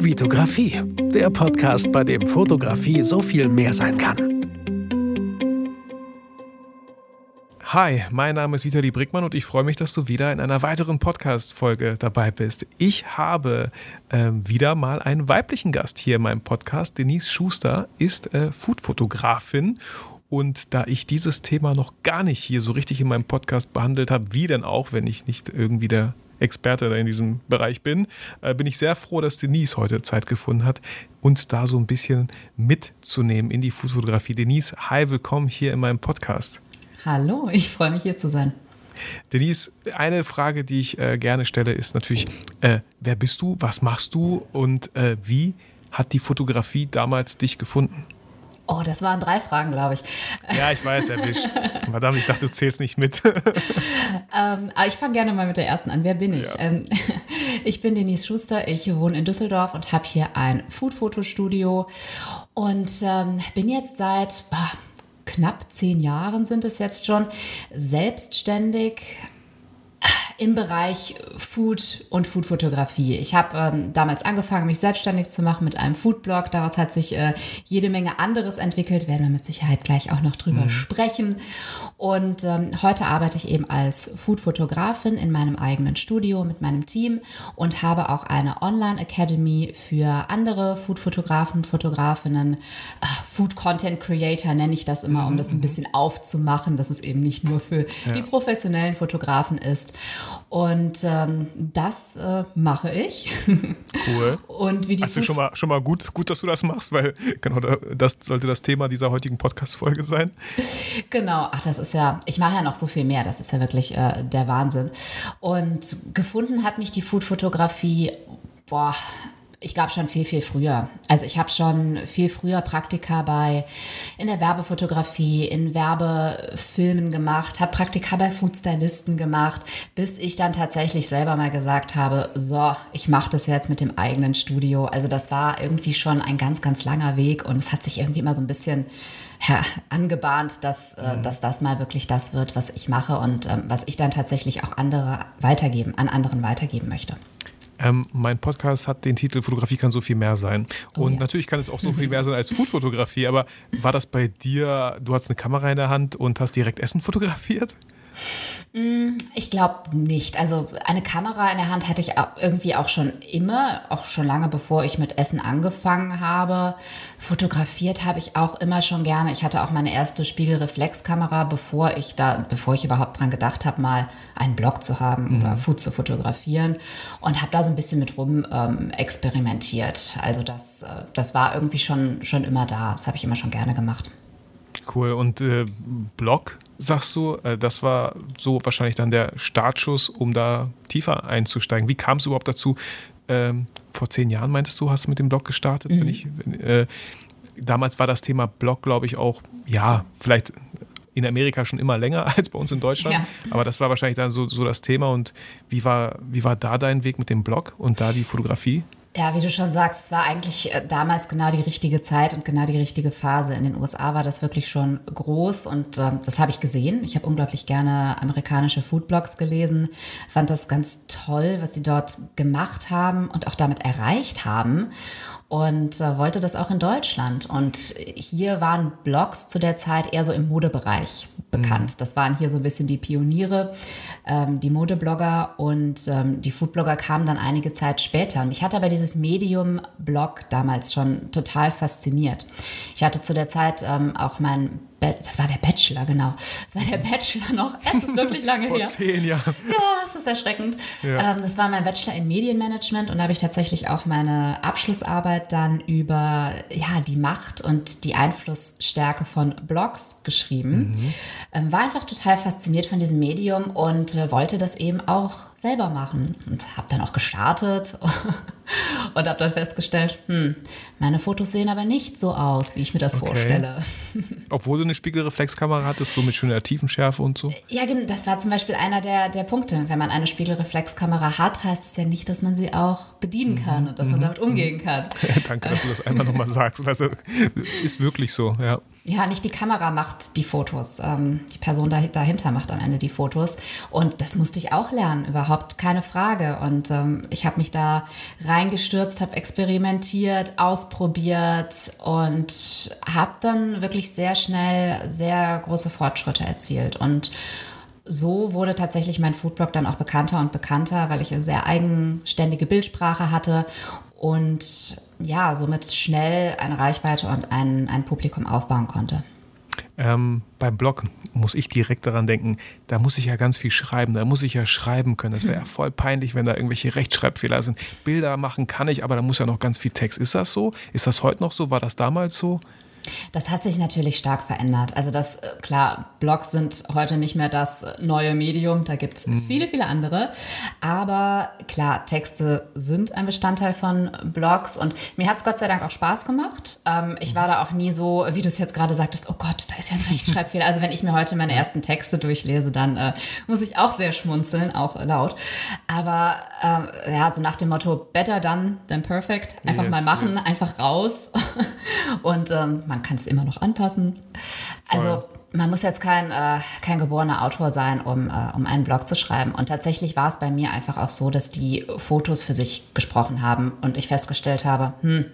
Vitografie, der Podcast, bei dem Fotografie so viel mehr sein kann. Hi, mein Name ist Vitali Brickmann und ich freue mich, dass du wieder in einer weiteren Podcast-Folge dabei bist. Ich habe äh, wieder mal einen weiblichen Gast hier in meinem Podcast. Denise Schuster ist äh, Foodfotografin und da ich dieses Thema noch gar nicht hier so richtig in meinem Podcast behandelt habe, wie denn auch, wenn ich nicht irgendwie der Experte in diesem Bereich bin, äh, bin ich sehr froh, dass Denise heute Zeit gefunden hat, uns da so ein bisschen mitzunehmen in die Foodfotografie. Denise, hi, willkommen hier in meinem Podcast. Hallo, ich freue mich hier zu sein. Denise, eine Frage, die ich äh, gerne stelle, ist natürlich, äh, wer bist du, was machst du und äh, wie hat die Fotografie damals dich gefunden? Oh, das waren drei Fragen, glaube ich. Ja, ich weiß, erwischt. Verdammt, ich dachte, du zählst nicht mit. ähm, aber ich fange gerne mal mit der ersten an. Wer bin ich? Ja. Ähm, ich bin Denise Schuster, ich wohne in Düsseldorf und habe hier ein Food-Fotostudio und ähm, bin jetzt seit boah, knapp zehn Jahren sind es jetzt schon selbstständig im Bereich Food und Foodfotografie. Ich habe ähm, damals angefangen, mich selbstständig zu machen mit einem Foodblog. Daraus hat sich äh, jede Menge anderes entwickelt. Werden wir mit Sicherheit gleich auch noch drüber mhm. sprechen. Und ähm, heute arbeite ich eben als Foodfotografin in meinem eigenen Studio mit meinem Team und habe auch eine Online Academy für andere Foodfotografen, Fotografinnen, äh, Food Content Creator nenne ich das immer, um das so ein mhm. bisschen aufzumachen, dass es eben nicht nur für ja. die professionellen Fotografen ist. Und ähm, das äh, mache ich. Cool. Und wie die also schon mal, schon mal gut, gut, dass du das machst, weil genau das sollte das Thema dieser heutigen Podcast-Folge sein. Genau, ach, das ist ja, ich mache ja noch so viel mehr, das ist ja wirklich äh, der Wahnsinn. Und gefunden hat mich die Food-Fotografie, boah, ich glaube schon viel, viel früher. Also ich habe schon viel früher Praktika bei in der Werbefotografie, in Werbefilmen gemacht, habe Praktika bei Foodstylisten gemacht, bis ich dann tatsächlich selber mal gesagt habe, so, ich mache das jetzt mit dem eigenen Studio. Also das war irgendwie schon ein ganz, ganz langer Weg und es hat sich irgendwie immer so ein bisschen ja, angebahnt, dass, äh, mhm. dass das mal wirklich das wird, was ich mache und ähm, was ich dann tatsächlich auch andere weitergeben, an anderen weitergeben möchte. Ähm, mein Podcast hat den Titel Fotografie kann so viel mehr sein. Oh, und ja. natürlich kann es auch so viel mehr sein als Foodfotografie, aber war das bei dir, du hast eine Kamera in der Hand und hast direkt Essen fotografiert? Mm, ich glaube nicht. Also eine Kamera in der Hand hatte ich irgendwie auch schon immer, auch schon lange bevor ich mit Essen angefangen habe. Fotografiert habe ich auch immer schon gerne. Ich hatte auch meine erste Spiegelreflexkamera, bevor ich da, bevor ich überhaupt dran gedacht habe, mal einen Blog zu haben mhm. oder Food zu fotografieren und habe da so ein bisschen mit rum ähm, experimentiert. Also das, äh, das war irgendwie schon, schon immer da. Das habe ich immer schon gerne gemacht. Cool. Und äh, Blog, sagst du, äh, das war so wahrscheinlich dann der Startschuss, um da tiefer einzusteigen. Wie kam es überhaupt dazu? Ähm, vor zehn Jahren meintest du, hast du mit dem Blog gestartet? Mhm. Ich, äh, damals war das Thema Blog, glaube ich, auch, ja, vielleicht in Amerika schon immer länger als bei uns in Deutschland. Ja. Aber das war wahrscheinlich dann so, so das Thema. Und wie war, wie war da dein Weg mit dem Blog und da die Fotografie? Ja, wie du schon sagst, es war eigentlich äh, damals genau die richtige Zeit und genau die richtige Phase. In den USA war das wirklich schon groß und äh, das habe ich gesehen. Ich habe unglaublich gerne amerikanische Foodblogs gelesen, fand das ganz toll, was sie dort gemacht haben und auch damit erreicht haben und äh, wollte das auch in Deutschland. Und hier waren Blogs zu der Zeit eher so im Modebereich bekannt. Mhm. Das waren hier so ein bisschen die Pioniere, ähm, die Modeblogger und ähm, die Foodblogger kamen dann einige Zeit später. Und mich hat aber dieses Medium-Blog damals schon total fasziniert. Ich hatte zu der Zeit ähm, auch mein das war der Bachelor, genau. Das war der Bachelor noch. Es ist wirklich lange Vor her. zehn Jahren. Ja, es ist erschreckend. Ja. Ähm, das war mein Bachelor in Medienmanagement und da habe ich tatsächlich auch meine Abschlussarbeit dann über ja, die Macht und die Einflussstärke von Blogs geschrieben. Mhm. Ähm, war einfach total fasziniert von diesem Medium und äh, wollte das eben auch selber machen und habe dann auch gestartet und habe dann festgestellt, hm, meine Fotos sehen aber nicht so aus, wie ich mir das okay. vorstelle. Obwohl du eine Spiegelreflexkamera hattest, so mit schöner Tiefenschärfe und so? Ja, das war zum Beispiel einer der, der Punkte. Wenn man eine Spiegelreflexkamera hat, heißt es ja nicht, dass man sie auch bedienen mhm. kann und dass man mhm. damit umgehen kann. Danke, dass du das einmal nochmal sagst. Also, ist wirklich so, ja. Ja, nicht die Kamera macht die Fotos. Ähm, die Person dahinter macht am Ende die Fotos. Und das musste ich auch lernen, überhaupt keine Frage. Und ähm, ich habe mich da reingestürzt, habe experimentiert, ausprobiert und habe dann wirklich sehr schnell sehr große Fortschritte erzielt. Und so wurde tatsächlich mein Foodblog dann auch bekannter und bekannter, weil ich eine sehr eigenständige Bildsprache hatte und ja, somit schnell eine Reichweite und ein, ein Publikum aufbauen konnte. Ähm, beim Blog muss ich direkt daran denken, da muss ich ja ganz viel schreiben, da muss ich ja schreiben können. Das wäre ja voll peinlich, wenn da irgendwelche Rechtschreibfehler sind. Bilder machen kann ich, aber da muss ja noch ganz viel Text. Ist das so? Ist das heute noch so? War das damals so? Das hat sich natürlich stark verändert. Also das, äh, klar, Blogs sind heute nicht mehr das neue Medium, da gibt es mhm. viele, viele andere. Aber klar, Texte sind ein Bestandteil von Blogs und mir hat es Gott sei Dank auch Spaß gemacht. Ähm, ich war da auch nie so, wie du es jetzt gerade sagtest, oh Gott, da ist ja ein Rechtschreibfehler. Also wenn ich mir heute meine ersten Texte durchlese, dann äh, muss ich auch sehr schmunzeln, auch laut. Aber äh, ja, so nach dem Motto, better done than perfect. Einfach yes, mal machen, yes. einfach raus. und ähm, man man kann es immer noch anpassen. Also man muss jetzt kein, äh, kein geborener Autor sein, um, äh, um einen Blog zu schreiben. Und tatsächlich war es bei mir einfach auch so, dass die Fotos für sich gesprochen haben und ich festgestellt habe, hm,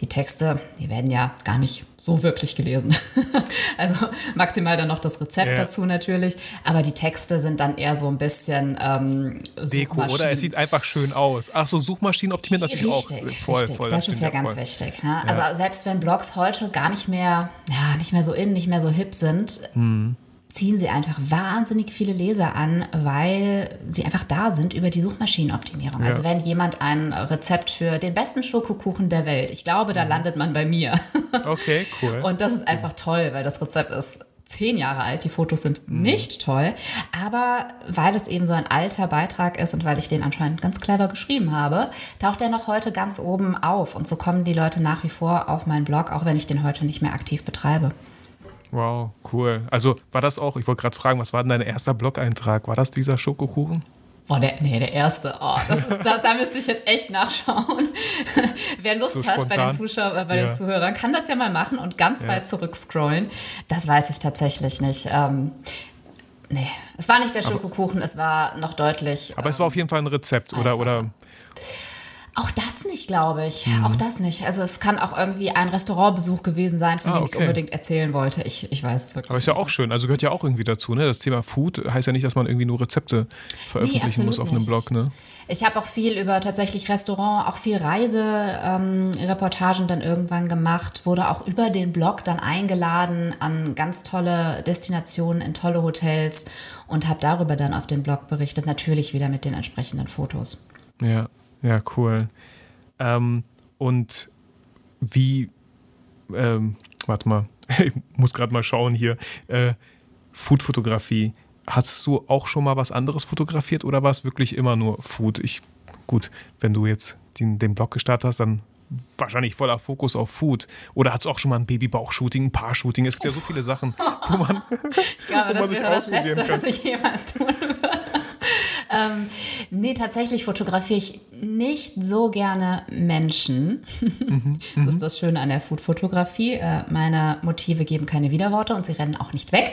die Texte, die werden ja gar nicht so wirklich gelesen. also maximal dann noch das Rezept ja. dazu natürlich, aber die Texte sind dann eher so ein bisschen ähm, Deko, oder? Es sieht einfach schön aus. Ach so, Suchmaschinen optimiert natürlich richtig, auch voll, richtig. voll. Das, das ist ja ganz voll. wichtig. Ne? Ja. Also selbst wenn Blogs heute gar nicht mehr, ja, nicht mehr so in, nicht mehr so hip sind, mhm ziehen sie einfach wahnsinnig viele Leser an, weil sie einfach da sind über die Suchmaschinenoptimierung. Also ja. Also wenn jemand ein Rezept für den besten Schokokuchen der Welt, ich glaube, da mhm. landet man bei mir. Okay, cool. Und das ist einfach toll, weil das Rezept ist zehn Jahre alt, die Fotos sind mhm. nicht toll, aber weil es eben so ein alter Beitrag ist und weil ich den anscheinend ganz clever geschrieben habe, taucht er noch heute ganz oben auf und so kommen die Leute nach wie vor auf meinen Blog, auch wenn ich den heute nicht mehr aktiv betreibe. Wow, cool. Also war das auch, ich wollte gerade fragen, was war denn dein erster Blog-Eintrag? War das dieser Schokokuchen? Boah, der, nee, der erste. Oh, das ist, da, da müsste ich jetzt echt nachschauen. Wer Lust so hat bei den Zuschauern, bei ja. den Zuhörern, kann das ja mal machen und ganz ja. weit zurückscrollen. Das weiß ich tatsächlich nicht. Ähm, nee, es war nicht der Schokokuchen, Aber, es war noch deutlich. Aber ähm, es war auf jeden Fall ein Rezept, oder? oder auch das nicht, glaube ich. Mhm. Auch das nicht. Also es kann auch irgendwie ein Restaurantbesuch gewesen sein, von ah, dem okay. ich unbedingt erzählen wollte. Ich, ich weiß es wirklich. Aber ist ja auch schön. Also gehört ja auch irgendwie dazu. Ne? Das Thema Food heißt ja nicht, dass man irgendwie nur Rezepte veröffentlichen nee, muss auf einem Blog. Ne? Ich habe auch viel über tatsächlich Restaurant, auch viel Reisereportagen ähm, dann irgendwann gemacht, wurde auch über den Blog dann eingeladen an ganz tolle Destinationen in tolle Hotels und habe darüber dann auf dem Blog berichtet, natürlich wieder mit den entsprechenden Fotos. Ja, ja, cool. Ähm, und wie, ähm, warte mal, ich muss gerade mal schauen hier, äh, Food-Fotografie. Hast du auch schon mal was anderes fotografiert oder war es wirklich immer nur Food? Ich, gut, wenn du jetzt den, den Blog gestartet hast, dann wahrscheinlich voller Fokus auf Food. Oder hat es auch schon mal ein Babybauch-Shooting, ein Paar-Shooting? Es gibt ja so viele Sachen, wo man, ich glaube, wo man sich ausprobieren das Beste, kann. Was ich jemals tun ähm, nee, tatsächlich fotografiere ich nicht so gerne Menschen. Mhm, das ist das Schöne an der Food-Fotografie. Äh, meine Motive geben keine Widerworte und sie rennen auch nicht weg.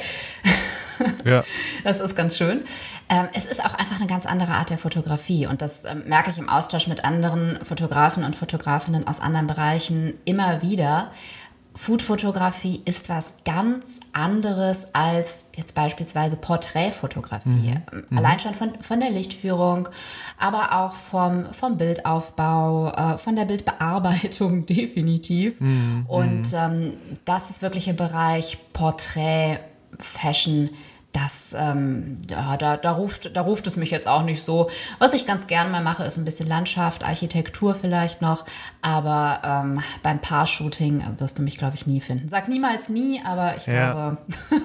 ja. Das ist ganz schön. Ähm, es ist auch einfach eine ganz andere Art der Fotografie und das ähm, merke ich im Austausch mit anderen Fotografen und Fotografinnen aus anderen Bereichen immer wieder. Foodfotografie ist was ganz anderes als jetzt beispielsweise Porträtfotografie. Mhm. mhm. Allein schon von, von der Lichtführung, aber auch vom, vom Bildaufbau, äh, von der Bildbearbeitung definitiv. Mhm. Und ähm, das ist wirklich im Bereich Porträt, Fashion das, ähm, ja, da, da, ruft, da ruft es mich jetzt auch nicht so. Was ich ganz gern mal mache, ist ein bisschen Landschaft, Architektur vielleicht noch. Aber ähm, beim Paar-Shooting wirst du mich, glaube ich, nie finden. Sag niemals nie, aber ich ja. glaube,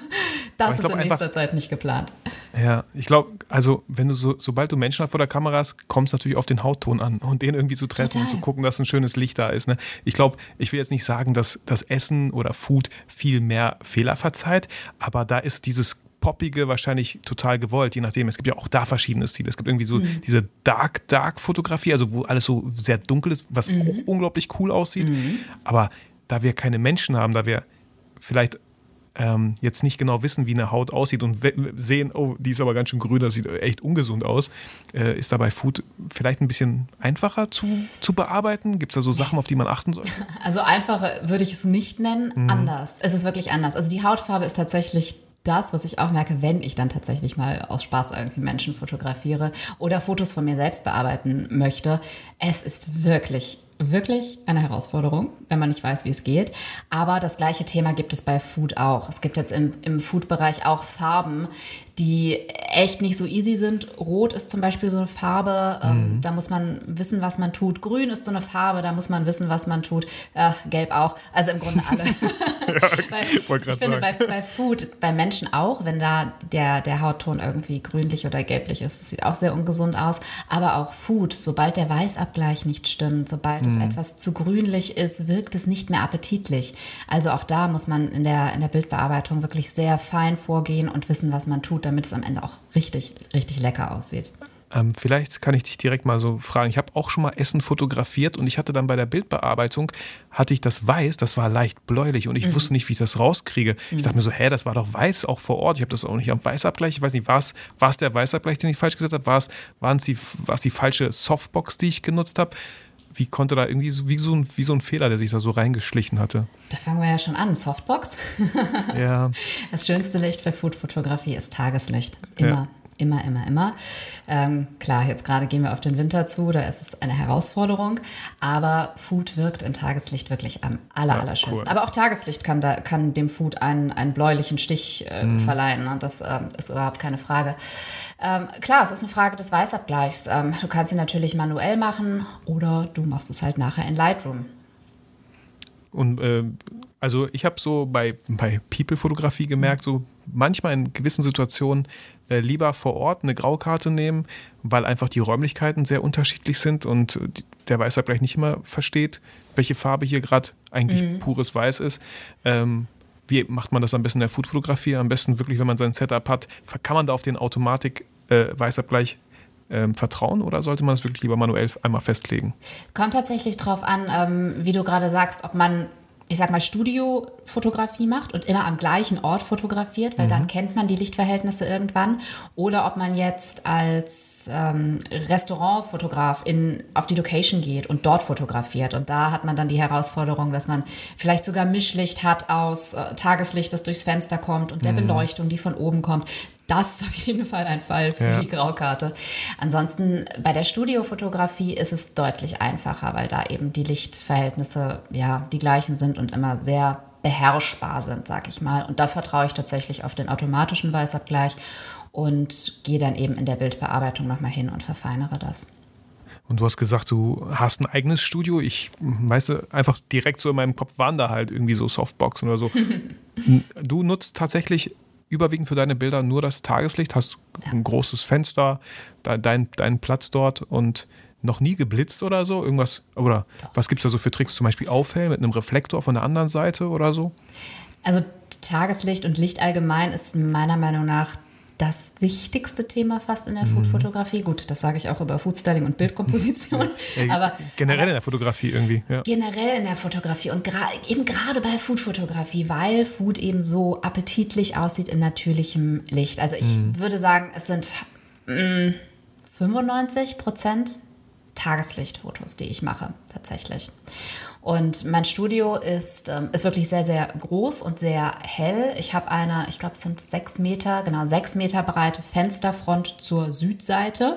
das ist in nächster einfach, Zeit nicht geplant. Ja, ich glaube, also wenn du so, sobald du Menschen vor der Kamera hast, kommt es natürlich auf den Hautton an und den irgendwie zu treffen Total. und zu gucken, dass ein schönes Licht da ist. Ne? Ich glaube, ich will jetzt nicht sagen, dass das Essen oder Food viel mehr Fehler verzeiht, aber da ist dieses poppige wahrscheinlich total gewollt, je nachdem. Es gibt ja auch da verschiedene Stile. Es gibt irgendwie so mhm. diese Dark, Dark Fotografie, also wo alles so sehr dunkel ist, was mhm. auch unglaublich cool aussieht. Mhm. Aber da wir keine Menschen haben, da wir vielleicht ähm, jetzt nicht genau wissen, wie eine Haut aussieht und sehen, oh, die ist aber ganz schön grün, das sieht echt ungesund aus, äh, ist dabei Food vielleicht ein bisschen einfacher zu, zu bearbeiten? Gibt es da so Sachen, auf die man achten sollte? Also einfacher würde ich es nicht nennen, mhm. anders. Es ist wirklich anders. Also die Hautfarbe ist tatsächlich das, was ich auch merke, wenn ich dann tatsächlich mal aus Spaß irgendwie Menschen fotografiere oder Fotos von mir selbst bearbeiten möchte. Es ist wirklich wirklich eine Herausforderung, wenn man nicht weiß, wie es geht. Aber das gleiche Thema gibt es bei Food auch. Es gibt jetzt im, im Food-Bereich auch Farben, die echt nicht so easy sind. Rot ist zum Beispiel so eine Farbe, ähm, mhm. da muss man wissen, was man tut. Grün ist so eine Farbe, da muss man wissen, was man tut. Äh, gelb auch. Also im Grunde alle. ja, bei, ich finde bei, bei, Food, bei Menschen auch, wenn da der, der Hautton irgendwie grünlich oder gelblich ist, das sieht auch sehr ungesund aus. Aber auch Food, sobald der Weißabgleich nicht stimmt, sobald mhm. es etwas zu grünlich ist, wirkt es nicht mehr appetitlich. Also auch da muss man in der, in der Bildbearbeitung wirklich sehr fein vorgehen und wissen, was man tut, damit es am Ende auch richtig, richtig lecker aussieht. Ähm, vielleicht kann ich dich direkt mal so fragen. Ich habe auch schon mal Essen fotografiert und ich hatte dann bei der Bildbearbeitung, hatte ich das weiß, das war leicht bläulich und ich mhm. wusste nicht, wie ich das rauskriege. Mhm. Ich dachte mir so, hä, das war doch weiß auch vor Ort. Ich habe das auch nicht am Weißabgleich. Ich weiß nicht, war es, der Weißabgleich, den ich falsch gesagt habe? War es, die, war es die falsche Softbox, die ich genutzt habe? Wie konnte da irgendwie so, wie, so ein, wie so ein Fehler, der sich da so reingeschlichen hatte? Da fangen wir ja schon an. Softbox. ja. Das schönste Licht für Foodfotografie ist Tageslicht. Immer. Ja immer, immer, immer. Ähm, klar, jetzt gerade gehen wir auf den Winter zu, da ist es eine Herausforderung, aber Food wirkt in Tageslicht wirklich am aller, ja, allerschönsten. Cool. Aber auch Tageslicht kann, da, kann dem Food einen, einen bläulichen Stich äh, mm. verleihen. Ne? Das ähm, ist überhaupt keine Frage. Ähm, klar, es ist eine Frage des Weißabgleichs. Ähm, du kannst ihn natürlich manuell machen oder du machst es halt nachher in Lightroom. Und äh, also ich habe so bei, bei People-Fotografie gemerkt, so manchmal in gewissen Situationen äh, lieber vor Ort eine Graukarte nehmen, weil einfach die Räumlichkeiten sehr unterschiedlich sind und der Weißer vielleicht nicht immer versteht, welche Farbe hier gerade eigentlich mhm. pures Weiß ist. Ähm, wie macht man das am besten in der Foodfotografie? Am besten wirklich, wenn man sein Setup hat, kann man da auf den Automatik-Weißabgleich äh, ähm, vertrauen oder sollte man es wirklich lieber manuell einmal festlegen? Kommt tatsächlich darauf an, ähm, wie du gerade sagst, ob man ich sag mal, Studiofotografie macht und immer am gleichen Ort fotografiert, weil mhm. dann kennt man die Lichtverhältnisse irgendwann. Oder ob man jetzt als ähm, Restaurantfotograf in, auf die Location geht und dort fotografiert. Und da hat man dann die Herausforderung, dass man vielleicht sogar Mischlicht hat aus äh, Tageslicht, das durchs Fenster kommt und der mhm. Beleuchtung, die von oben kommt. Das ist auf jeden Fall ein Fall für ja. die Graukarte. Ansonsten bei der Studiofotografie ist es deutlich einfacher, weil da eben die Lichtverhältnisse ja die gleichen sind und immer sehr beherrschbar sind, sag ich mal. Und da vertraue ich tatsächlich auf den automatischen Weißabgleich und gehe dann eben in der Bildbearbeitung nochmal hin und verfeinere das. Und du hast gesagt, du hast ein eigenes Studio. Ich weiß einfach direkt so in meinem Kopf waren da halt irgendwie so Softboxen oder so. du nutzt tatsächlich überwiegend für deine Bilder nur das Tageslicht, hast ja. ein großes Fenster, dein, deinen Platz dort und noch nie geblitzt oder so? Irgendwas, oder was gibt es da so für Tricks? Zum Beispiel aufhellen mit einem Reflektor von der anderen Seite oder so? Also Tageslicht und Licht allgemein ist meiner Meinung nach das wichtigste Thema fast in der mhm. Foodfotografie. Gut, das sage ich auch über Foodstyling und Bildkomposition. Ja, aber generell aber in der Fotografie irgendwie. Ja. Generell in der Fotografie und gra eben gerade bei Foodfotografie, weil Food eben so appetitlich aussieht in natürlichem Licht. Also ich mhm. würde sagen, es sind mh, mm, 95 Prozent Tageslichtfotos, die ich mache, tatsächlich. Und mein Studio ist, ähm, ist wirklich sehr, sehr groß und sehr hell. Ich habe eine, ich glaube, es sind sechs Meter, genau, sechs Meter breite Fensterfront zur Südseite.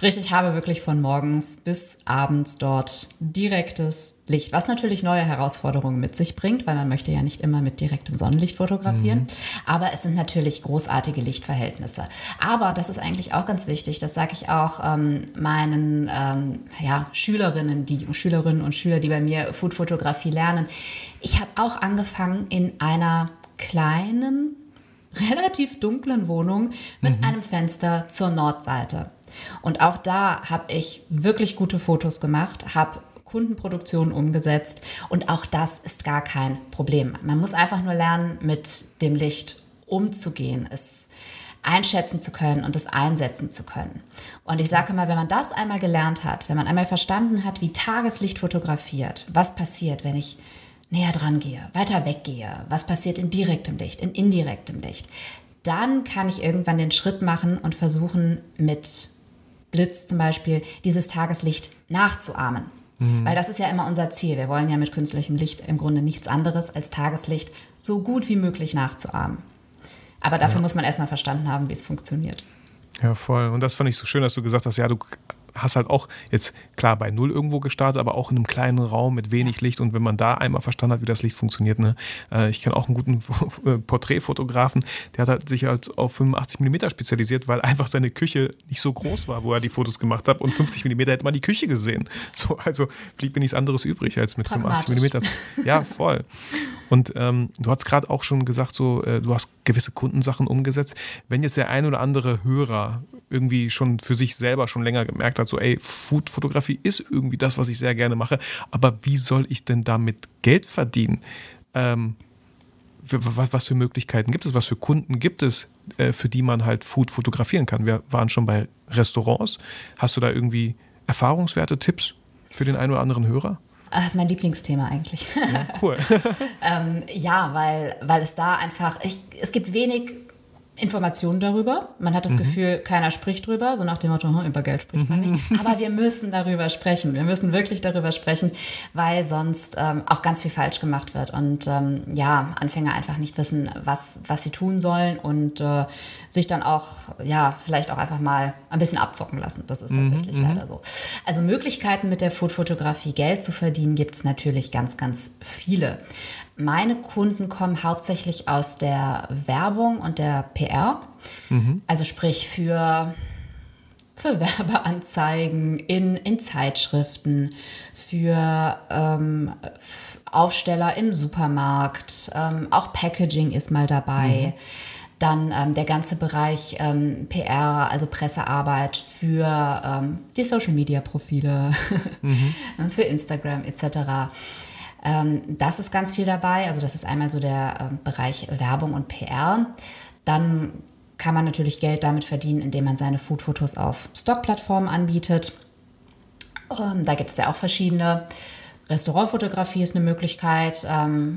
Sprich, ich habe wirklich von morgens bis abends dort direktes Licht, was natürlich neue Herausforderungen mit sich bringt, weil man möchte ja nicht immer mit direktem Sonnenlicht fotografieren. Mhm. Aber es sind natürlich großartige Lichtverhältnisse. Aber das ist eigentlich auch ganz wichtig, das sage ich auch ähm, meinen ähm, ja, Schülerinnen, die Schülerinnen und Schüler, die bei mir Foodfotografie lernen. Ich habe auch angefangen in einer kleinen, relativ dunklen Wohnung mit mhm. einem Fenster zur Nordseite. Und auch da habe ich wirklich gute Fotos gemacht, habe Kundenproduktion umgesetzt und auch das ist gar kein Problem. Man muss einfach nur lernen, mit dem Licht umzugehen, es einschätzen zu können und es einsetzen zu können. Und ich sage mal, wenn man das einmal gelernt hat, wenn man einmal verstanden hat, wie Tageslicht fotografiert, was passiert, wenn ich näher dran gehe, weiter weggehe, was passiert in direktem Licht, in indirektem Licht, dann kann ich irgendwann den Schritt machen und versuchen, mit Blitz zum Beispiel dieses Tageslicht nachzuahmen. Mhm. Weil das ist ja immer unser Ziel. Wir wollen ja mit künstlichem Licht im Grunde nichts anderes als Tageslicht so gut wie möglich nachzuahmen. Aber dafür ja. muss man erstmal verstanden haben, wie es funktioniert. Ja, voll. Und das fand ich so schön, dass du gesagt hast, ja, du hast halt auch jetzt klar bei Null irgendwo gestartet, aber auch in einem kleinen Raum mit wenig Licht. Und wenn man da einmal verstanden hat, wie das Licht funktioniert, ne, äh, ich kenne auch einen guten äh, Porträtfotografen, der hat halt sich halt auf 85 mm spezialisiert, weil einfach seine Küche nicht so groß war, wo er die Fotos gemacht hat. Und 50 mm hätte man die Küche gesehen. So, also blieb mir nichts anderes übrig, als mit 85 mm. Ja, voll. Und ähm, du hast gerade auch schon gesagt, so, äh, du hast gewisse Kundensachen umgesetzt. Wenn jetzt der ein oder andere Hörer irgendwie schon für sich selber schon länger gemerkt hat, so, ey, Food-Fotografie ist irgendwie das, was ich sehr gerne mache, aber wie soll ich denn damit Geld verdienen? Ähm, was für Möglichkeiten gibt es, was für Kunden gibt es, äh, für die man halt Food fotografieren kann? Wir waren schon bei Restaurants. Hast du da irgendwie Erfahrungswerte, Tipps für den einen oder anderen Hörer? Das ist mein Lieblingsthema eigentlich. Ja, cool. ähm, ja, weil, weil es da einfach, ich, es gibt wenig Informationen darüber. Man hat das mhm. Gefühl, keiner spricht drüber, so nach dem Motto, hm, über Geld spricht man nicht. Aber wir müssen darüber sprechen. Wir müssen wirklich darüber sprechen, weil sonst ähm, auch ganz viel falsch gemacht wird und ähm, ja, Anfänger einfach nicht wissen, was, was sie tun sollen und äh, sich dann auch, ja, vielleicht auch einfach mal ein bisschen abzocken lassen. Das ist mhm, tatsächlich mhm. leider so. Also Möglichkeiten mit der Food-Fotografie Geld zu verdienen gibt es natürlich ganz, ganz viele. Meine Kunden kommen hauptsächlich aus der Werbung und der PR. Mhm. Also sprich für, für Werbeanzeigen in, in Zeitschriften, für ähm, Aufsteller im Supermarkt, ähm, auch Packaging ist mal dabei. Mhm. Dann ähm, der ganze Bereich ähm, PR, also Pressearbeit für ähm, die Social-Media-Profile, mhm. für Instagram etc. Ähm, das ist ganz viel dabei. Also das ist einmal so der ähm, Bereich Werbung und PR. Dann kann man natürlich Geld damit verdienen, indem man seine Foodfotos auf Stockplattformen anbietet. Ähm, da gibt es ja auch verschiedene. Restaurantfotografie ist eine Möglichkeit.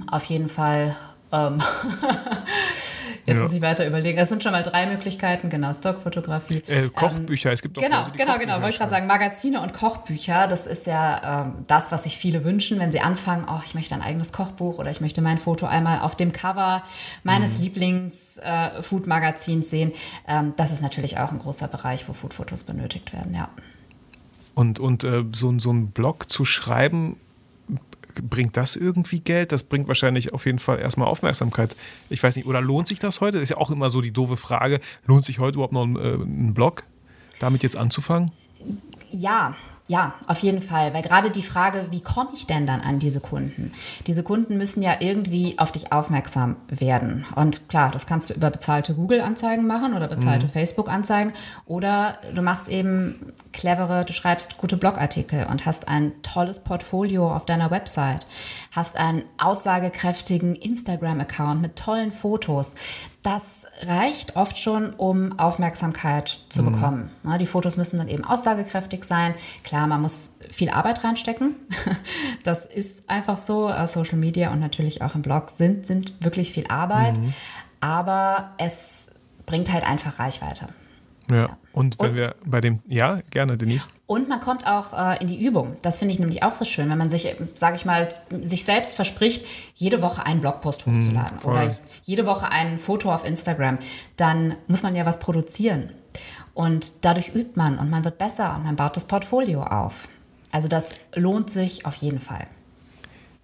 auf jeden Fall Jetzt ja. muss ich weiter überlegen. Es sind schon mal drei Möglichkeiten, genau, Stockfotografie. Äh, Kochbücher, ähm, es gibt auch Genau, Leute, genau, genau, wollte ich gerade sagen, Magazine und Kochbücher, das ist ja ähm, das, was sich viele wünschen, wenn sie anfangen, oh, ich möchte ein eigenes Kochbuch oder ich möchte mein Foto einmal auf dem Cover meines mhm. Lieblings-Food-Magazins äh, sehen. Ähm, das ist natürlich auch ein großer Bereich, wo Food-Fotos benötigt werden, ja. Und, und äh, so, so einen Blog zu schreiben, bringt das irgendwie Geld? Das bringt wahrscheinlich auf jeden Fall erstmal Aufmerksamkeit. Ich weiß nicht, oder lohnt sich das heute? Das ist ja auch immer so die doofe Frage. Lohnt sich heute überhaupt noch ein, äh, ein Blog, damit jetzt anzufangen? Ja, ja, auf jeden Fall, weil gerade die Frage, wie komme ich denn dann an diese Kunden? Diese Kunden müssen ja irgendwie auf dich aufmerksam werden. Und klar, das kannst du über bezahlte Google-Anzeigen machen oder bezahlte mhm. Facebook-Anzeigen oder du machst eben clevere, du schreibst gute Blogartikel und hast ein tolles Portfolio auf deiner Website, hast einen aussagekräftigen Instagram-Account mit tollen Fotos das reicht oft schon, um Aufmerksamkeit zu mhm. bekommen. Die Fotos müssen dann eben aussagekräftig sein. Klar, man muss viel Arbeit reinstecken. Das ist einfach so. Äh, Social Media und natürlich auch im Blog sind, sind wirklich viel Arbeit. Mhm. Aber es bringt halt einfach Reichweite. Ja. Und wenn und, wir bei dem, ja, gerne, Denise. Und man kommt auch äh, in die Übung. Das finde ich nämlich auch so schön, wenn man sich, sage ich mal, sich selbst verspricht, jede Woche einen Blogpost mhm, hochzuladen mm, oder jede Woche ein Foto auf Instagram, dann muss man ja was produzieren. Und dadurch übt man und man wird besser und man baut das Portfolio auf. Also das lohnt sich auf jeden Fall.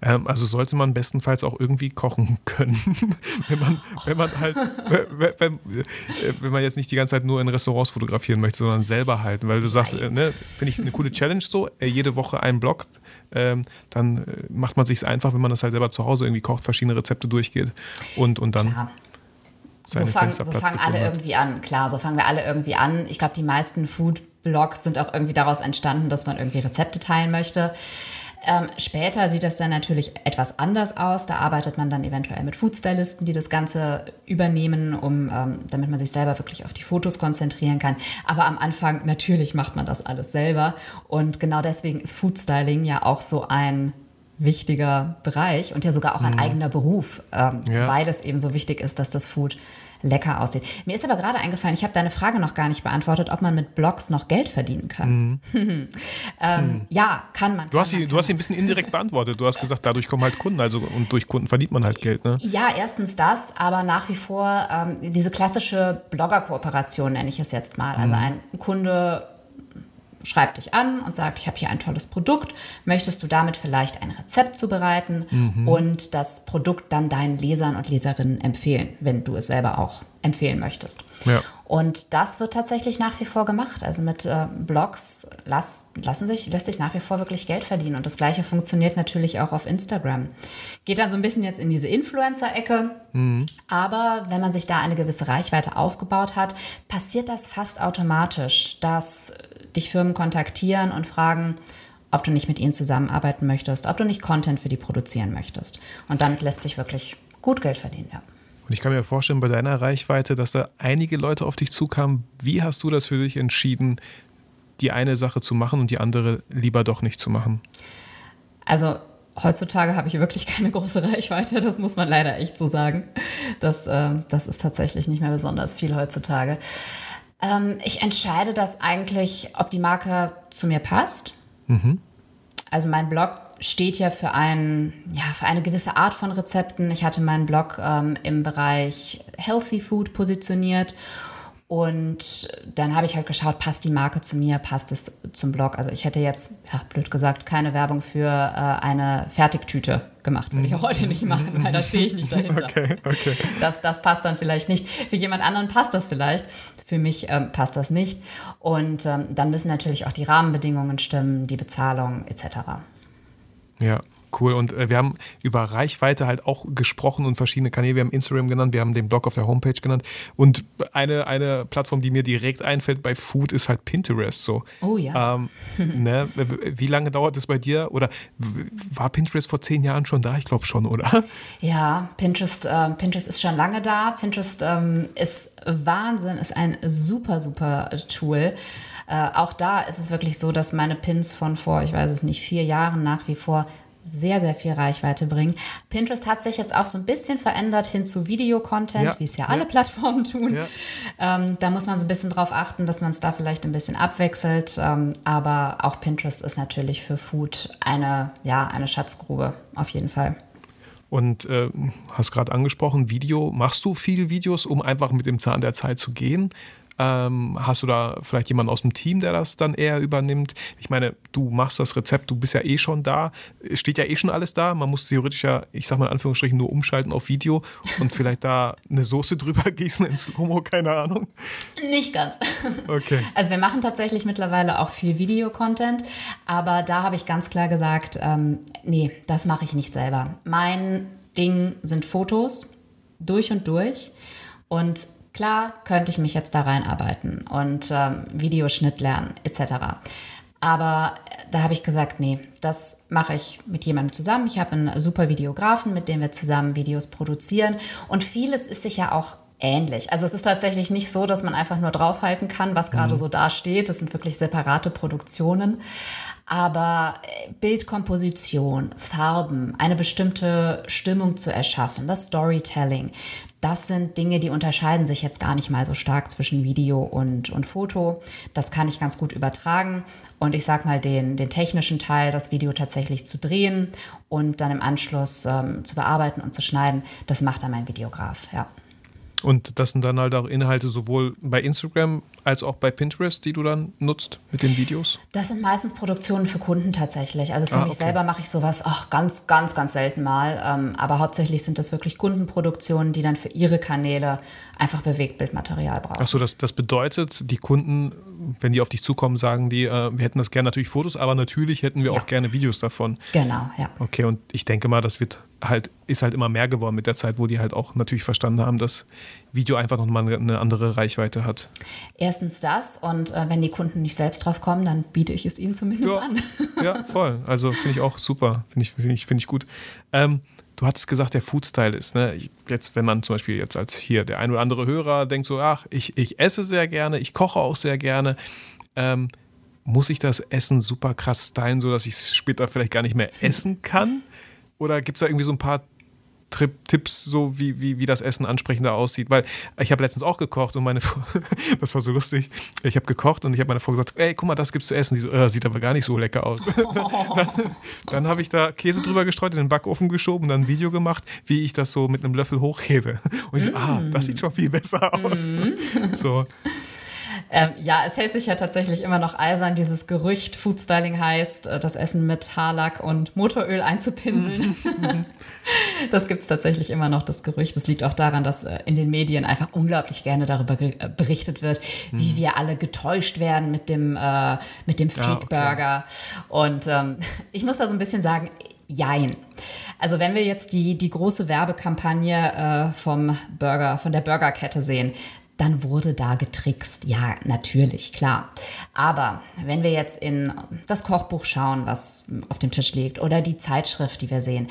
Ähm, also sollte man bestenfalls auch irgendwie kochen können. wenn man, wenn man halt, wenn, äh, wenn, man jetzt nicht die ganze Zeit nur in Restaurants fotografieren möchte, sondern selber halten. Weil du sagst, äh, ne, finde ich eine coole Challenge so, äh, jede Woche einen Blog, ähm, dann macht man sich einfach, wenn man das halt selber zu Hause irgendwie kocht, verschiedene Rezepte durchgeht und, und dann. Klar. So, fang, so fangen alle irgendwie an, klar, so fangen wir alle irgendwie an. Ich glaube, die meisten Food-Blogs sind auch irgendwie daraus entstanden, dass man irgendwie Rezepte teilen möchte. Ähm, später sieht das dann natürlich etwas anders aus. Da arbeitet man dann eventuell mit Foodstylisten, die das Ganze übernehmen, um, ähm, damit man sich selber wirklich auf die Fotos konzentrieren kann. Aber am Anfang natürlich macht man das alles selber. Und genau deswegen ist Foodstyling ja auch so ein wichtiger Bereich und ja sogar auch ein mhm. eigener Beruf, ähm, ja. weil es eben so wichtig ist, dass das Food lecker aussieht. Mir ist aber gerade eingefallen, ich habe deine Frage noch gar nicht beantwortet, ob man mit Blogs noch Geld verdienen kann. Mhm. ähm, hm. Ja, kann man. Du, kann hast, sie, du hast sie ein bisschen indirekt beantwortet. Du hast gesagt, dadurch kommen halt Kunden, also und durch Kunden verdient man halt Geld. Ne? Ja, erstens das, aber nach wie vor ähm, diese klassische Blogger-Kooperation nenne ich es jetzt mal. Also mhm. ein Kunde schreibt dich an und sagt, ich habe hier ein tolles Produkt, möchtest du damit vielleicht ein Rezept zubereiten mhm. und das Produkt dann deinen Lesern und Leserinnen empfehlen, wenn du es selber auch empfehlen möchtest. Ja. Und das wird tatsächlich nach wie vor gemacht. Also mit äh, Blogs las, lassen sich, lässt sich nach wie vor wirklich Geld verdienen. Und das gleiche funktioniert natürlich auch auf Instagram. Geht dann so ein bisschen jetzt in diese Influencer-Ecke. Mhm. Aber wenn man sich da eine gewisse Reichweite aufgebaut hat, passiert das fast automatisch, dass dich Firmen kontaktieren und fragen, ob du nicht mit ihnen zusammenarbeiten möchtest, ob du nicht Content für die produzieren möchtest. Und damit lässt sich wirklich gut Geld verdienen, ja. Und ich kann mir vorstellen, bei deiner Reichweite, dass da einige Leute auf dich zukamen. Wie hast du das für dich entschieden, die eine Sache zu machen und die andere lieber doch nicht zu machen? Also heutzutage habe ich wirklich keine große Reichweite, das muss man leider echt so sagen. Das, äh, das ist tatsächlich nicht mehr besonders viel heutzutage. Ähm, ich entscheide das eigentlich, ob die Marke zu mir passt. Mhm. Also mein Blog steht ja für, ein, ja für eine gewisse Art von Rezepten. Ich hatte meinen Blog ähm, im Bereich Healthy Food positioniert und dann habe ich halt geschaut, passt die Marke zu mir, passt es zum Blog. Also ich hätte jetzt, ja, blöd gesagt, keine Werbung für äh, eine Fertigtüte gemacht. Würde ich auch heute nicht machen, weil da stehe ich nicht dahinter. Okay, okay. Das, das passt dann vielleicht nicht. Für jemand anderen passt das vielleicht. Für mich ähm, passt das nicht. Und ähm, dann müssen natürlich auch die Rahmenbedingungen stimmen, die Bezahlung etc. Ja, Cool. Und äh, wir haben über Reichweite halt auch gesprochen und verschiedene Kanäle. Wir haben Instagram genannt, wir haben den Blog auf der Homepage genannt. Und eine, eine Plattform, die mir direkt einfällt bei Food, ist halt Pinterest. So. Oh ja. Ähm, ne? Wie lange dauert es bei dir? Oder war Pinterest vor zehn Jahren schon da? Ich glaube schon, oder? Ja, Pinterest, äh, Pinterest ist schon lange da. Pinterest ähm, ist Wahnsinn, ist ein super, super Tool. Äh, auch da ist es wirklich so, dass meine Pins von vor, ich weiß es nicht, vier Jahren nach wie vor sehr, sehr viel Reichweite bringen. Pinterest hat sich jetzt auch so ein bisschen verändert hin zu Videocontent, ja, wie es ja, ja, alle Plattformen tun. Ja. Ähm, da muss man so ein bisschen drauf achten, dass man es da vielleicht ein bisschen abwechselt. Ähm, aber auch Pinterest ist natürlich für Food eine, ja, eine Schatzgrube, auf jeden Fall. Und äh, hast gerade angesprochen, Video. Machst du viele Videos, um einfach mit dem Zahn der Zeit zu gehen? Ähm, hast du da vielleicht jemanden aus dem Team, der das dann eher übernimmt? Ich meine, du machst das Rezept, du bist ja eh schon da, es steht ja eh schon alles da. Man muss theoretisch ja, ich sag mal in Anführungsstrichen, nur umschalten auf Video und vielleicht da eine Soße drüber gießen ins Slomo, keine Ahnung. Nicht ganz. Okay. Also wir machen tatsächlich mittlerweile auch viel Videocontent, aber da habe ich ganz klar gesagt, ähm, nee, das mache ich nicht selber. Mein Ding sind Fotos durch und durch und Klar könnte ich mich jetzt da reinarbeiten und ähm, Videoschnitt lernen etc. Aber äh, da habe ich gesagt, nee, das mache ich mit jemandem zusammen. Ich habe einen super Videografen, mit dem wir zusammen Videos produzieren. Und vieles ist sich ja auch ähnlich. Also es ist tatsächlich nicht so, dass man einfach nur draufhalten kann, was gerade mhm. so da steht. Das sind wirklich separate Produktionen. Aber äh, Bildkomposition, Farben, eine bestimmte Stimmung zu erschaffen, das Storytelling, das sind Dinge, die unterscheiden sich jetzt gar nicht mal so stark zwischen Video und, und Foto. Das kann ich ganz gut übertragen. Und ich sag mal, den, den technischen Teil, das Video tatsächlich zu drehen und dann im Anschluss ähm, zu bearbeiten und zu schneiden, das macht dann mein Videograf, ja. Und das sind dann halt auch Inhalte sowohl bei Instagram als auch bei Pinterest, die du dann nutzt mit den Videos? Das sind meistens Produktionen für Kunden tatsächlich. Also für ah, mich okay. selber mache ich sowas auch ganz, ganz, ganz selten mal. Ähm, aber hauptsächlich sind das wirklich Kundenproduktionen, die dann für ihre Kanäle einfach Bewegtbildmaterial brauchen. Achso, das, das bedeutet, die Kunden, wenn die auf dich zukommen, sagen die, äh, wir hätten das gerne natürlich Fotos, aber natürlich hätten wir ja. auch gerne Videos davon. Genau, ja. Okay, und ich denke mal, das wird halt, ist halt immer mehr geworden mit der Zeit, wo die halt auch natürlich verstanden haben, dass Video einfach nochmal eine andere Reichweite hat. Erstens das und äh, wenn die Kunden nicht selbst drauf kommen, dann biete ich es ihnen zumindest ja, an. ja, voll. Also finde ich auch super. Finde ich, find ich, find ich gut. Ähm, du hattest gesagt, der Foodstyle ist, ne? Jetzt, wenn man zum Beispiel jetzt als hier der ein oder andere Hörer denkt so, ach, ich, ich esse sehr gerne, ich koche auch sehr gerne. Ähm, muss ich das Essen super krass stylen, sodass ich es später vielleicht gar nicht mehr essen kann? Oder gibt es da irgendwie so ein paar Trip Tipps, so wie, wie, wie das Essen ansprechender aussieht. Weil ich habe letztens auch gekocht und meine Frau, das war so lustig, ich habe gekocht und ich habe meine Frau gesagt, ey, guck mal, das gibt's zu essen. Die so, äh, sieht aber gar nicht so lecker aus. Oh. dann, dann habe ich da Käse drüber gestreut, in den Backofen geschoben und dann ein Video gemacht, wie ich das so mit einem Löffel hochhebe. Und ich so, ah, das sieht schon viel besser aus. Mm. So. Ähm, ja, es hält sich ja tatsächlich immer noch eisern, dieses Gerücht, Foodstyling heißt, äh, das Essen mit Haarlack und Motoröl einzupinseln. das gibt es tatsächlich immer noch, das Gerücht. Das liegt auch daran, dass äh, in den Medien einfach unglaublich gerne darüber äh, berichtet wird, wie mhm. wir alle getäuscht werden mit dem, äh, mit dem Fake-Burger. Ja, okay. Und ähm, ich muss da so ein bisschen sagen, jein. Also wenn wir jetzt die, die große Werbekampagne äh, vom Burger, von der Burgerkette sehen, dann wurde da getrickst. Ja, natürlich, klar. Aber wenn wir jetzt in das Kochbuch schauen, was auf dem Tisch liegt, oder die Zeitschrift, die wir sehen,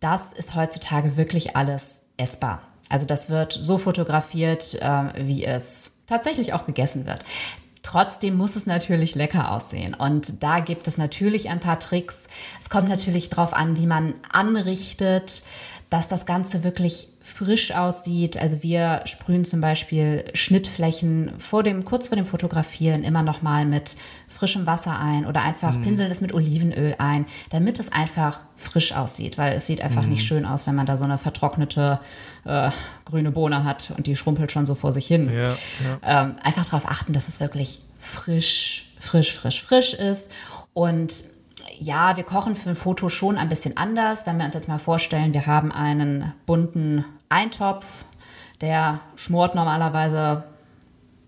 das ist heutzutage wirklich alles essbar. Also das wird so fotografiert, äh, wie es tatsächlich auch gegessen wird. Trotzdem muss es natürlich lecker aussehen. Und da gibt es natürlich ein paar Tricks. Es kommt natürlich darauf an, wie man anrichtet, dass das Ganze wirklich frisch aussieht. Also wir sprühen zum Beispiel Schnittflächen vor dem, kurz vor dem Fotografieren immer noch mal mit frischem Wasser ein oder einfach mm. pinseln es mit Olivenöl ein, damit es einfach frisch aussieht, weil es sieht einfach mm. nicht schön aus, wenn man da so eine vertrocknete äh, grüne Bohne hat und die schrumpelt schon so vor sich hin. Ja, ja. Ähm, einfach darauf achten, dass es wirklich frisch, frisch, frisch, frisch ist und ja, wir kochen für ein Foto schon ein bisschen anders. Wenn wir uns jetzt mal vorstellen, wir haben einen bunten Eintopf, der schmort normalerweise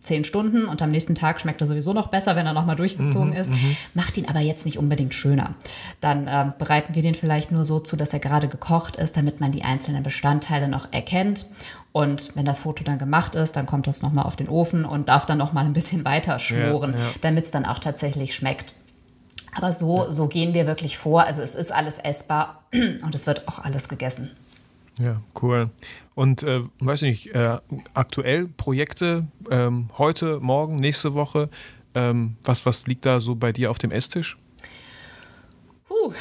zehn Stunden und am nächsten Tag schmeckt er sowieso noch besser, wenn er nochmal durchgezogen mhm, ist. Mhm. Macht ihn aber jetzt nicht unbedingt schöner. Dann äh, bereiten wir den vielleicht nur so zu, dass er gerade gekocht ist, damit man die einzelnen Bestandteile noch erkennt. Und wenn das Foto dann gemacht ist, dann kommt das nochmal auf den Ofen und darf dann nochmal ein bisschen weiter schmoren, ja, ja. damit es dann auch tatsächlich schmeckt. Aber so, so gehen wir wirklich vor. Also es ist alles essbar und es wird auch alles gegessen. Ja, cool. Und äh, weiß nicht, äh, aktuell Projekte ähm, heute, morgen, nächste Woche. Ähm, was, was liegt da so bei dir auf dem Esstisch? Puh,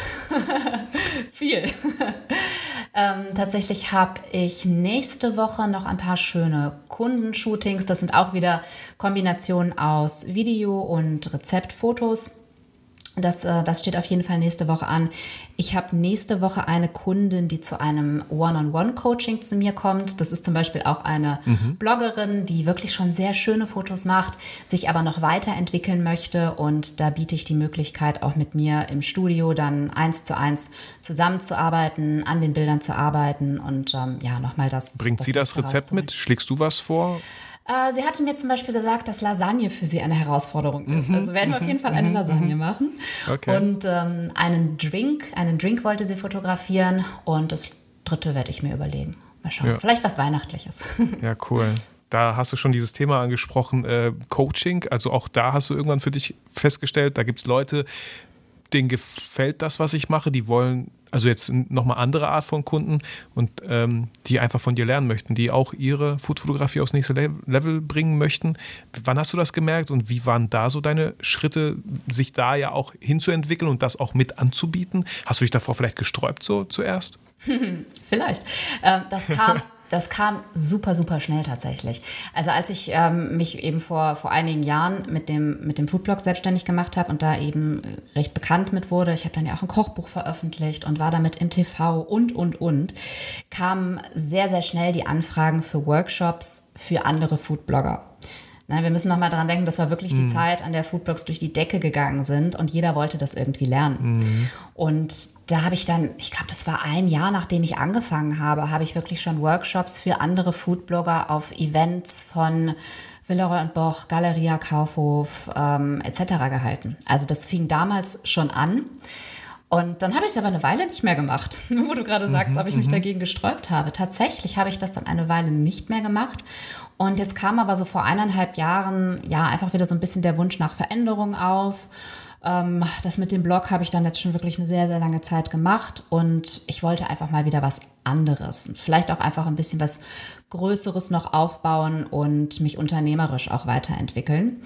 viel. ähm, tatsächlich habe ich nächste Woche noch ein paar schöne Kundenshootings. Das sind auch wieder Kombinationen aus Video und Rezeptfotos. Das, äh, das steht auf jeden Fall nächste Woche an. Ich habe nächste Woche eine Kundin, die zu einem One-on-One-Coaching zu mir kommt. Das ist zum Beispiel auch eine mhm. Bloggerin, die wirklich schon sehr schöne Fotos macht, sich aber noch weiterentwickeln möchte. Und da biete ich die Möglichkeit, auch mit mir im Studio dann eins zu eins zusammenzuarbeiten, an den Bildern zu arbeiten und ähm, ja, nochmal das. Bringt das sie das Rezept mit? Schlägst du was vor? Äh, sie hatte mir zum Beispiel gesagt, dass Lasagne für sie eine Herausforderung ist. Mhm. Also werden wir auf jeden Fall eine mhm. Lasagne mhm. machen. Okay. Und ähm, einen Drink, einen Drink wollte sie fotografieren und das dritte werde ich mir überlegen. Mal schauen. Ja. Vielleicht was Weihnachtliches. Ja, cool. Da hast du schon dieses Thema angesprochen, äh, Coaching. Also auch da hast du irgendwann für dich festgestellt, da gibt es Leute, denen gefällt das, was ich mache. Die wollen also jetzt nochmal andere Art von Kunden und ähm, die einfach von dir lernen möchten, die auch ihre Foodfotografie aufs nächste Level bringen möchten. Wann hast du das gemerkt und wie waren da so deine Schritte, sich da ja auch hinzuentwickeln und das auch mit anzubieten? Hast du dich davor vielleicht gesträubt so zuerst? vielleicht. Ähm, das kam das kam super, super schnell tatsächlich. Also als ich ähm, mich eben vor, vor einigen Jahren mit dem, mit dem Foodblog selbstständig gemacht habe und da eben recht bekannt mit wurde, ich habe dann ja auch ein Kochbuch veröffentlicht und war damit im TV und, und, und, kamen sehr, sehr schnell die Anfragen für Workshops für andere Foodblogger. Nein, wir müssen nochmal dran denken, das war wirklich die mhm. Zeit, an der Foodblogs durch die Decke gegangen sind und jeder wollte das irgendwie lernen. Mhm. Und da habe ich dann, ich glaube, das war ein Jahr, nachdem ich angefangen habe, habe ich wirklich schon Workshops für andere Foodblogger auf Events von Villeroy und Boch, Galeria Kaufhof ähm, etc. gehalten. Also das fing damals schon an. Und dann habe ich es aber eine Weile nicht mehr gemacht, wo du gerade sagst, mhm, ob ich mich mhm. dagegen gesträubt habe. Tatsächlich habe ich das dann eine Weile nicht mehr gemacht und jetzt kam aber so vor eineinhalb Jahren ja einfach wieder so ein bisschen der Wunsch nach Veränderung auf. Ähm, das mit dem Blog habe ich dann jetzt schon wirklich eine sehr, sehr lange Zeit gemacht und ich wollte einfach mal wieder was anderes und vielleicht auch einfach ein bisschen was Größeres noch aufbauen und mich unternehmerisch auch weiterentwickeln.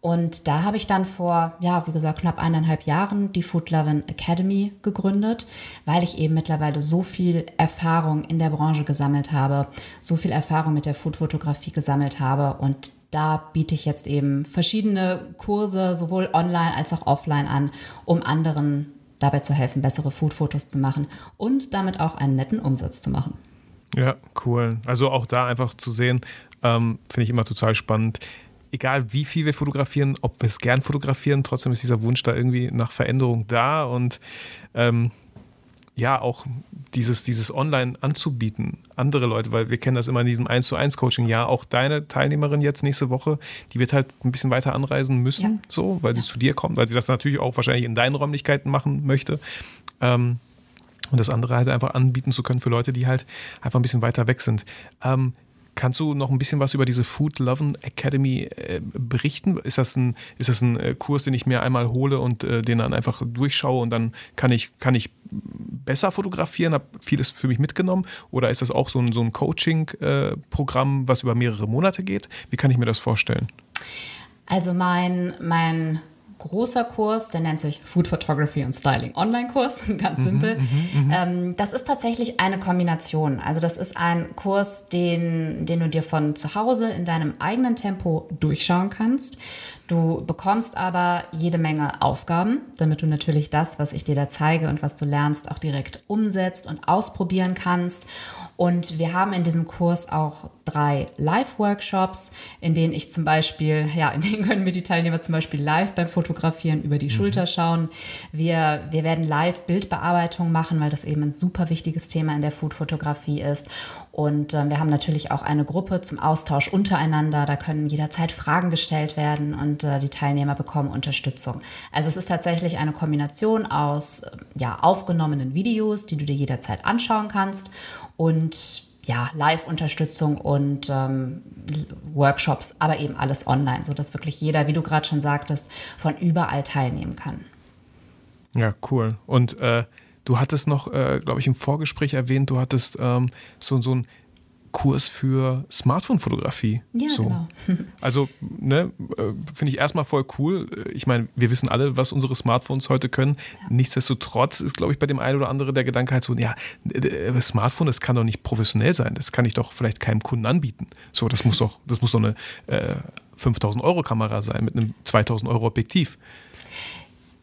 Und da habe ich dann vor, ja, wie gesagt, knapp eineinhalb Jahren die Food Lovin Academy gegründet, weil ich eben mittlerweile so viel Erfahrung in der Branche gesammelt habe, so viel Erfahrung mit der Foodfotografie gesammelt habe und da biete ich jetzt eben verschiedene Kurse, sowohl online als auch offline an, um anderen dabei zu helfen, bessere Foodfotos zu machen und damit auch einen netten Umsatz zu machen. Ja, cool. Also auch da einfach zu sehen, ähm, finde ich immer total spannend egal wie viel wir fotografieren, ob wir es gern fotografieren, trotzdem ist dieser Wunsch da irgendwie nach Veränderung da und ähm, ja, auch dieses, dieses Online anzubieten, andere Leute, weil wir kennen das immer in diesem 1 zu 1 Coaching. Ja, auch deine Teilnehmerin jetzt nächste Woche, die wird halt ein bisschen weiter anreisen müssen, ja. so, weil sie zu dir kommt, weil sie das natürlich auch wahrscheinlich in deinen Räumlichkeiten machen möchte. Ähm, und das andere halt einfach anbieten zu können für Leute, die halt einfach ein bisschen weiter weg sind. Ähm, Kannst du noch ein bisschen was über diese Food Lovin Academy äh, berichten? Ist das, ein, ist das ein äh, Kurs, den ich mir einmal hole und äh, den dann einfach durchschaue und dann kann ich, kann ich besser fotografieren, habe vieles für mich mitgenommen? Oder ist das auch so ein, so ein Coaching-Programm, äh, was über mehrere Monate geht? Wie kann ich mir das vorstellen? Also mein, mein großer Kurs, der nennt sich Food Photography und Styling Online-Kurs, ganz mhm, simpel. Mhm, mhm, ähm, das ist tatsächlich eine Kombination. Also das ist ein Kurs, den, den du dir von zu Hause in deinem eigenen Tempo durchschauen kannst. Du bekommst aber jede Menge Aufgaben, damit du natürlich das, was ich dir da zeige und was du lernst, auch direkt umsetzt und ausprobieren kannst. Und wir haben in diesem Kurs auch drei Live-Workshops, in denen ich zum Beispiel, ja, in denen können wir die Teilnehmer zum Beispiel live beim Fotografieren über die mhm. Schulter schauen. Wir, wir werden live Bildbearbeitung machen, weil das eben ein super wichtiges Thema in der Food-Fotografie ist. Und äh, wir haben natürlich auch eine Gruppe zum Austausch untereinander. Da können jederzeit Fragen gestellt werden und äh, die Teilnehmer bekommen Unterstützung. Also es ist tatsächlich eine Kombination aus äh, ja, aufgenommenen Videos, die du dir jederzeit anschauen kannst und ja, Live-Unterstützung und ähm, Workshops, aber eben alles online, sodass wirklich jeder, wie du gerade schon sagtest, von überall teilnehmen kann. Ja, cool. Und äh, du hattest noch, äh, glaube ich, im Vorgespräch erwähnt, du hattest ähm, so, so ein Kurs für Smartphone-Fotografie. Ja, so. genau. also, ne, äh, finde ich erstmal voll cool. Ich meine, wir wissen alle, was unsere Smartphones heute können. Ja. Nichtsdestotrotz ist, glaube ich, bei dem einen oder anderen der Gedanke halt so, ja, das Smartphone, das kann doch nicht professionell sein. Das kann ich doch vielleicht keinem Kunden anbieten. So, das muss doch, das muss so eine äh, 5000 Euro Kamera sein mit einem 2000 Euro Objektiv.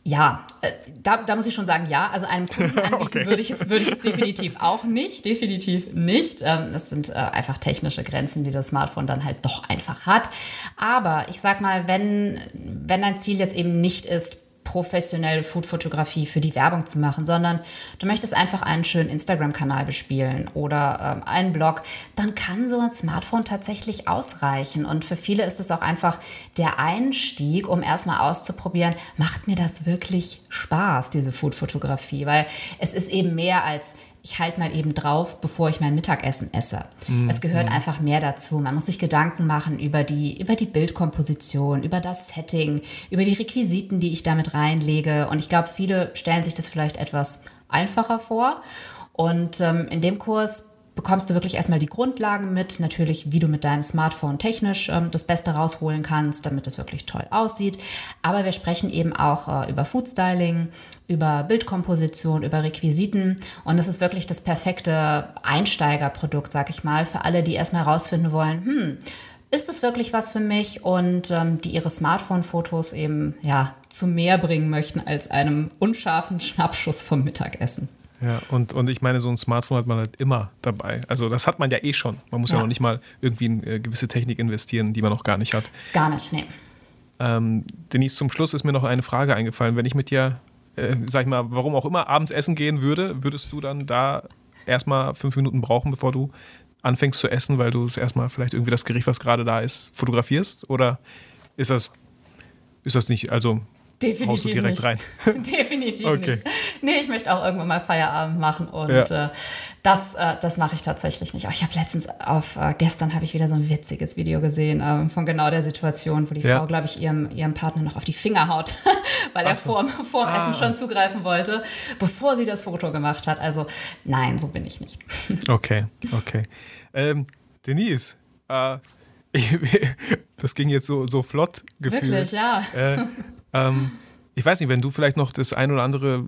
Ja, äh, da, da muss ich schon sagen, ja. Also einem Kunden anbieten okay. würde, ich es, würde ich es definitiv auch nicht. Definitiv nicht. Ähm, das sind äh, einfach technische Grenzen, die das Smartphone dann halt doch einfach hat. Aber ich sag mal, wenn, wenn dein Ziel jetzt eben nicht ist, professionelle Foodfotografie für die Werbung zu machen, sondern du möchtest einfach einen schönen Instagram-Kanal bespielen oder ähm, einen Blog, dann kann so ein Smartphone tatsächlich ausreichen. Und für viele ist es auch einfach der Einstieg, um erstmal auszuprobieren, macht mir das wirklich Spaß, diese Foodfotografie? Weil es ist eben mehr als ich halte mal eben drauf, bevor ich mein Mittagessen esse. Mhm. Es gehört mhm. einfach mehr dazu. Man muss sich Gedanken machen über die, über die Bildkomposition, über das Setting, über die Requisiten, die ich damit reinlege. Und ich glaube, viele stellen sich das vielleicht etwas einfacher vor. Und ähm, in dem Kurs bekommst du wirklich erstmal die Grundlagen mit, natürlich, wie du mit deinem Smartphone technisch ähm, das Beste rausholen kannst, damit es wirklich toll aussieht. Aber wir sprechen eben auch äh, über Food Styling, über Bildkomposition, über Requisiten und es ist wirklich das perfekte Einsteigerprodukt, sag ich mal, für alle, die erstmal herausfinden wollen, hm, ist es wirklich was für mich und ähm, die ihre Smartphone-Fotos eben ja zu mehr bringen möchten als einem unscharfen Schnappschuss vom Mittagessen. Ja, und, und ich meine, so ein Smartphone hat man halt immer dabei. Also das hat man ja eh schon. Man muss ja, ja noch nicht mal irgendwie in äh, gewisse Technik investieren, die man noch gar nicht hat. Gar nicht, nee. Ähm, Denise, zum Schluss ist mir noch eine Frage eingefallen. Wenn ich mit dir, äh, sag ich mal, warum auch immer, abends essen gehen würde, würdest du dann da erstmal fünf Minuten brauchen, bevor du anfängst zu essen, weil du es erstmal vielleicht irgendwie das Gericht, was gerade da ist, fotografierst? Oder ist das, ist das nicht, also Definitiv du direkt nicht. rein. Definitiv okay. nicht. Nee, ich möchte auch irgendwann mal Feierabend machen und ja. äh, das, äh, das mache ich tatsächlich nicht. Aber ich habe letztens auf, äh, gestern habe ich wieder so ein witziges Video gesehen ähm, von genau der Situation, wo die ja. Frau, glaube ich, ihrem, ihrem Partner noch auf die Finger haut, weil Ach er so. vor, vor dem ah. Essen schon zugreifen wollte, bevor sie das Foto gemacht hat. Also nein, so bin ich nicht. okay, okay. Ähm, Denise, äh, das ging jetzt so, so flott gefühlt. Wirklich, ja. Äh, ähm, ich weiß nicht, wenn du vielleicht noch das ein oder andere,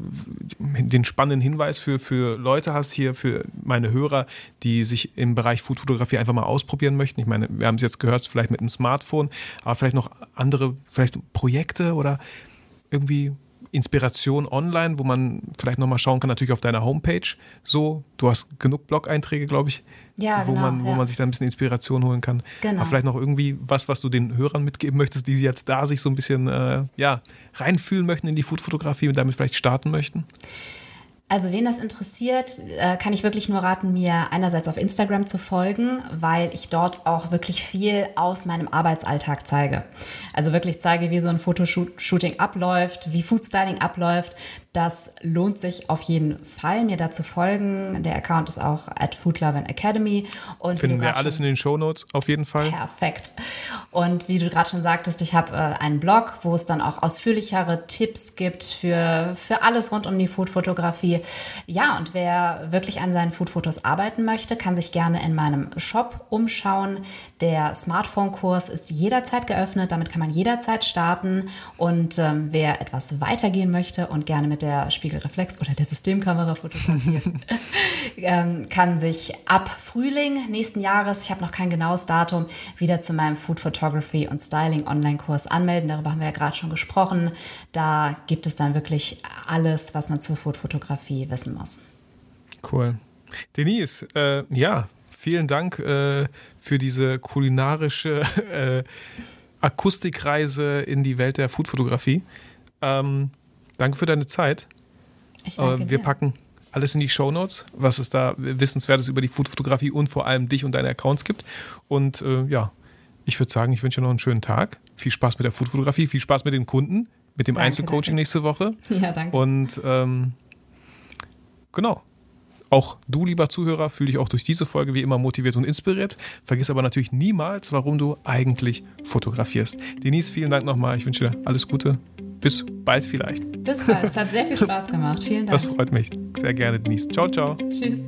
den spannenden Hinweis für, für Leute hast hier, für meine Hörer, die sich im Bereich Foodfotografie einfach mal ausprobieren möchten. Ich meine, wir haben es jetzt gehört, vielleicht mit einem Smartphone, aber vielleicht noch andere, vielleicht Projekte oder irgendwie Inspiration online, wo man vielleicht nochmal schauen kann, natürlich auf deiner Homepage. So, du hast genug Blog-Einträge, glaube ich, ja, wo, genau, man, wo ja. man sich da ein bisschen Inspiration holen kann. Genau. Aber vielleicht noch irgendwie was, was du den Hörern mitgeben möchtest, die sie jetzt da sich so ein bisschen äh, ja, reinfühlen möchten in die Foodfotografie und damit vielleicht starten möchten. Also wen das interessiert, äh, kann ich wirklich nur raten, mir einerseits auf Instagram zu folgen, weil ich dort auch wirklich viel aus meinem Arbeitsalltag zeige. Also wirklich zeige, wie so ein Fotoshooting abläuft, wie Foodstyling abläuft. Das lohnt sich auf jeden Fall, mir da zu folgen. Der Account ist auch at Academy. Und Finden wir alles in den Shownotes auf jeden Fall. Perfekt. Und wie du gerade schon sagtest, ich habe äh, einen Blog, wo es dann auch ausführlichere Tipps gibt für, für alles rund um die Foodfotografie. Ja, und wer wirklich an seinen Foodfotos arbeiten möchte, kann sich gerne in meinem Shop umschauen. Der Smartphone-Kurs ist jederzeit geöffnet, damit kann man jederzeit starten. Und ähm, wer etwas weitergehen möchte und gerne mit der Spiegelreflex oder der Systemkamera fotografiert, ähm, kann sich ab Frühling nächsten Jahres, ich habe noch kein genaues Datum, wieder zu meinem Food Photography und Styling Online-Kurs anmelden. Darüber haben wir ja gerade schon gesprochen. Da gibt es dann wirklich alles, was man zur Food-Fotografie wissen muss. Cool. Denise, äh, ja, vielen Dank äh, für diese kulinarische äh, Akustikreise in die Welt der Foodfotografie. Ähm, danke für deine Zeit. Ich danke Äh, wir dir. packen alles in die Shownotes, was es da Wissenswertes über die Foodfotografie und vor allem dich und deine Accounts gibt. Und äh, ja, ich würde sagen, ich wünsche dir noch einen schönen Tag. Viel Spaß mit der Foodfotografie, viel Spaß mit den Kunden, mit dem Danke, Einzelcoaching danke. nächste Woche. Ja, danke. Und ähm, genau. Auch du, lieber Zuhörer, fühl dich auch durch diese Folge wie immer motiviert und inspiriert. Vergiss aber natürlich niemals, warum du eigentlich fotografierst. Denise, vielen Dank nochmal. Ich wünsche dir alles Gute. Bis bald vielleicht. Bis bald. Es hat sehr viel Spaß gemacht. Vielen Dank. Das freut mich sehr gerne, Denise. Ciao, ciao. Tschüss.